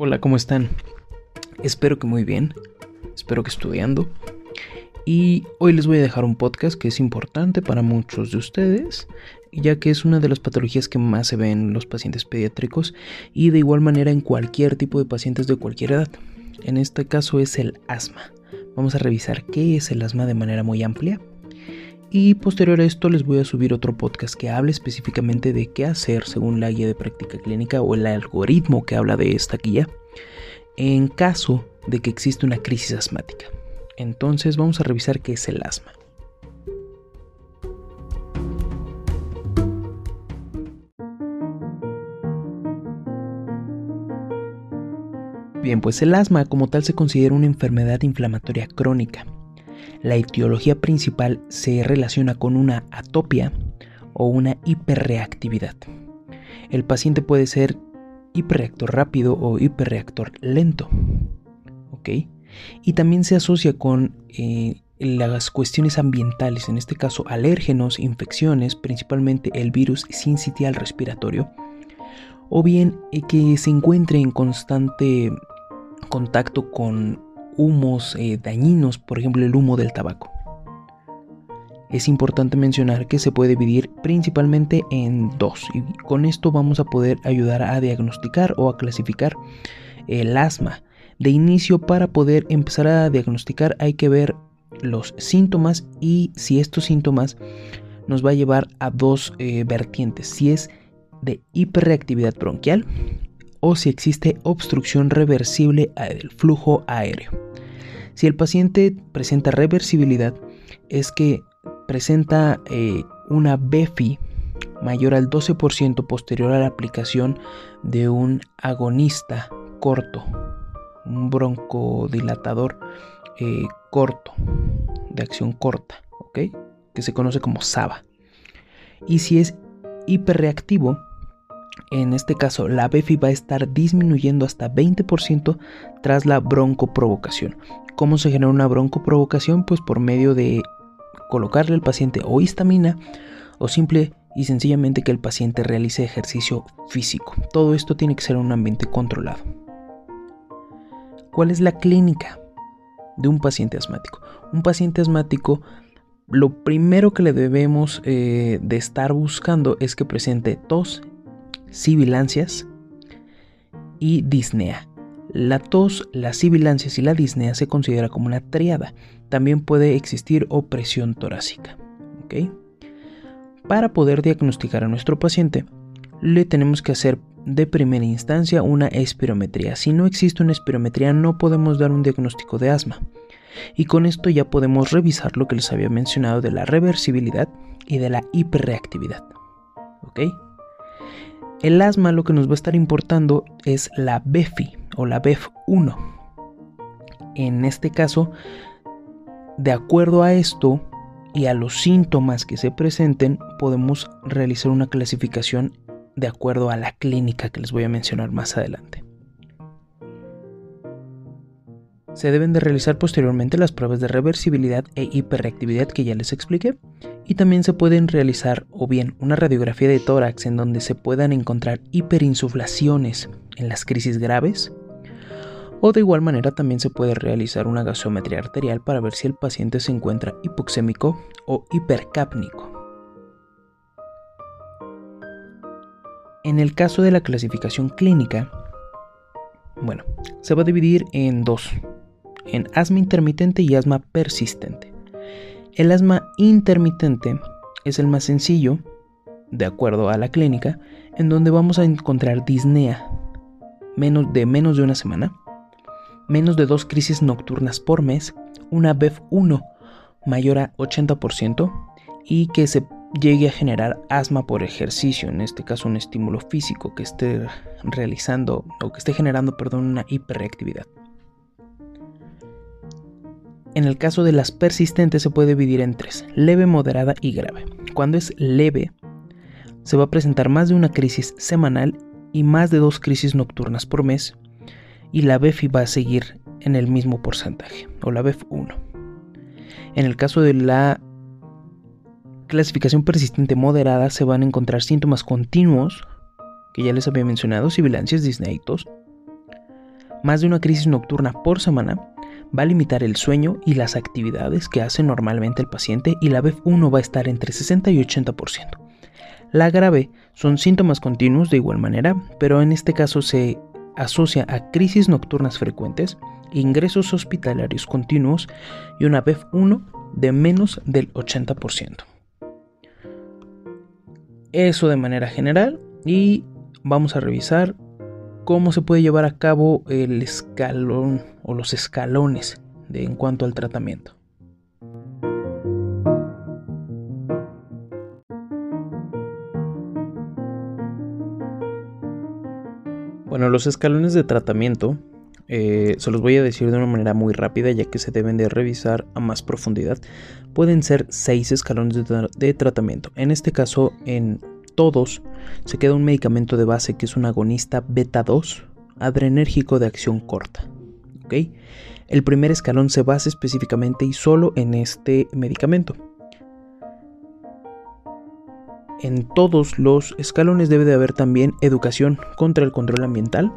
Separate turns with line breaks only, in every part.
Hola, ¿cómo están? Espero que muy bien. Espero que estudiando. Y hoy les voy a dejar un podcast que es importante para muchos de ustedes, ya que es una de las patologías que más se ven en los pacientes pediátricos y de igual manera en cualquier tipo de pacientes de cualquier edad. En este caso es el asma. Vamos a revisar qué es el asma de manera muy amplia. Y posterior a esto les voy a subir otro podcast que hable específicamente de qué hacer según la guía de práctica clínica o el algoritmo que habla de esta guía en caso de que existe una crisis asmática. Entonces vamos a revisar qué es el asma. Bien, pues el asma como tal se considera una enfermedad inflamatoria crónica. La etiología principal se relaciona con una atopia o una hiperreactividad. El paciente puede ser hiperreactor rápido o hiperreactor lento. Y también se asocia con eh, las cuestiones ambientales, en este caso alérgenos, infecciones, principalmente el virus sincitial respiratorio, o bien eh, que se encuentre en constante contacto con humos eh, dañinos, por ejemplo el humo del tabaco. Es importante mencionar que se puede dividir principalmente en dos y con esto vamos a poder ayudar a diagnosticar o a clasificar el asma. De inicio para poder empezar a diagnosticar hay que ver los síntomas y si estos síntomas nos va a llevar a dos eh, vertientes, si es de hiperreactividad bronquial o si existe obstrucción reversible del flujo aéreo. Si el paciente presenta reversibilidad, es que presenta eh, una BEFI mayor al 12% posterior a la aplicación de un agonista corto, un broncodilatador eh, corto, de acción corta. Que se conoce como SABA. Y si es hiperreactivo, en este caso, la BEFI va a estar disminuyendo hasta 20% tras la broncoprovocación. ¿Cómo se genera una broncoprovocación? Pues por medio de colocarle al paciente o histamina o simple y sencillamente que el paciente realice ejercicio físico. Todo esto tiene que ser un ambiente controlado. ¿Cuál es la clínica de un paciente asmático? Un paciente asmático lo primero que le debemos eh, de estar buscando es que presente tos sibilancias y disnea. La tos, las sibilancias y la disnea se considera como una triada. También puede existir opresión torácica. Para poder diagnosticar a nuestro paciente, le tenemos que hacer de primera instancia una espirometría. Si no existe una espirometría, no podemos dar un diagnóstico de asma. Y con esto ya podemos revisar lo que les había mencionado de la reversibilidad y de la hiperreactividad. ¿Ok? El asma lo que nos va a estar importando es la BEFI o la BEF1. En este caso, de acuerdo a esto, y a los síntomas que se presenten podemos realizar una clasificación de acuerdo a la clínica que les voy a mencionar más adelante. Se deben de realizar posteriormente las pruebas de reversibilidad e hiperreactividad que ya les expliqué. Y también se pueden realizar o bien una radiografía de tórax en donde se puedan encontrar hiperinsuflaciones en las crisis graves. O de igual manera también se puede realizar una gasometría arterial para ver si el paciente se encuentra hipoxémico o hipercápnico. En el caso de la clasificación clínica, bueno, se va a dividir en dos, en asma intermitente y asma persistente. El asma intermitente es el más sencillo, de acuerdo a la clínica, en donde vamos a encontrar disnea menos de menos de una semana, menos de dos crisis nocturnas por mes, una BEF1 mayor a 80% y que se llegue a generar asma por ejercicio, en este caso un estímulo físico que esté realizando o que esté generando, perdón, una hiperreactividad. En el caso de las persistentes se puede dividir en tres, leve, moderada y grave. Cuando es leve, se va a presentar más de una crisis semanal y más de dos crisis nocturnas por mes y la BEFI va a seguir en el mismo porcentaje, o la BEF1. En el caso de la clasificación persistente moderada se van a encontrar síntomas continuos, que ya les había mencionado, sibilancias, disneitos, más de una crisis nocturna por semana, va a limitar el sueño y las actividades que hace normalmente el paciente y la BEF1 va a estar entre 60 y 80%. La grave son síntomas continuos de igual manera, pero en este caso se asocia a crisis nocturnas frecuentes, ingresos hospitalarios continuos y una BEF1 de menos del 80%. Eso de manera general y vamos a revisar cómo se puede llevar a cabo el escalón o los escalones en cuanto al tratamiento. Bueno, los escalones de tratamiento eh, se los voy a decir de una manera muy rápida ya que se deben de revisar a más profundidad. Pueden ser seis escalones de, tratamiento. En este caso, en todos se queda un medicamento de base que es un agonista beta 2 adrenérgico de acción corta. El primer escalón se basa específicamente y solo en este medicamento. En todos los escalones debe de haber también educación contra el control ambiental,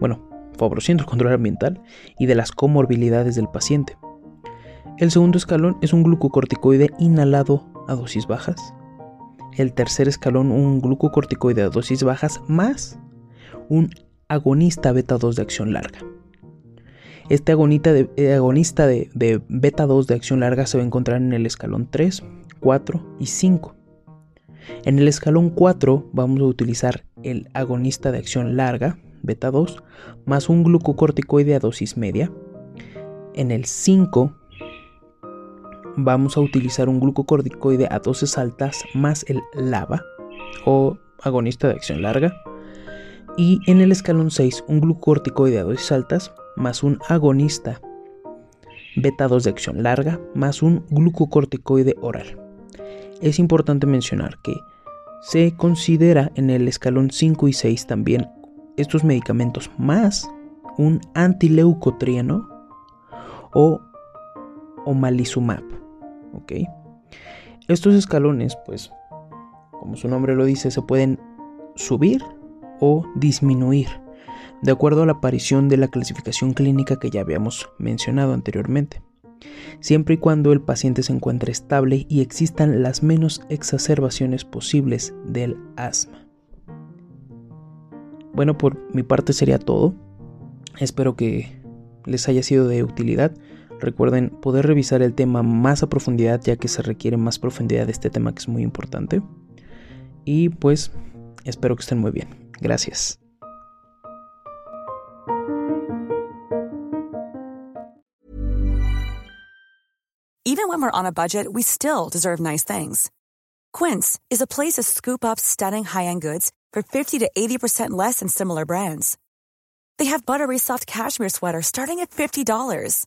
bueno, favoreciendo el control ambiental y de las comorbilidades del paciente. El segundo escalón es un glucocorticoide inhalado a dosis bajas. El tercer escalón un glucocorticoide a dosis bajas más un agonista beta 2 de acción larga. Este agonista de, eh, agonista de, de beta 2 de acción larga se va a encontrar en el escalón 3, 4 y 5. En el escalón 4 vamos a utilizar el agonista de acción larga, beta 2, más un glucocorticoide a dosis media. En el 5 vamos a utilizar un glucocorticoide a dosis altas más el LAVA o agonista de acción larga. Y en el escalón 6 un glucocorticoide a dosis altas más un agonista beta 2 de acción larga más un glucocorticoide oral es importante mencionar que se considera en el escalón 5 y 6 también estos medicamentos más un antileucotrieno o omalizumab. ¿Ok? Estos escalones, pues, como su nombre lo dice, se pueden subir o disminuir de acuerdo a la aparición de la clasificación clínica que ya habíamos mencionado anteriormente siempre y cuando el paciente se encuentre estable y existan las menos exacerbaciones posibles del asma. Bueno, por mi parte sería todo. Espero que les haya sido de utilidad. Recuerden poder revisar el tema más a profundidad ya que se requiere más profundidad de este tema que es muy importante. Y pues espero que estén muy bien. Gracias.
Even when we're on a budget, we still deserve nice things. Quince is a place to scoop up stunning high-end goods for 50 to 80% less than similar brands. They have buttery soft cashmere sweaters starting at $50,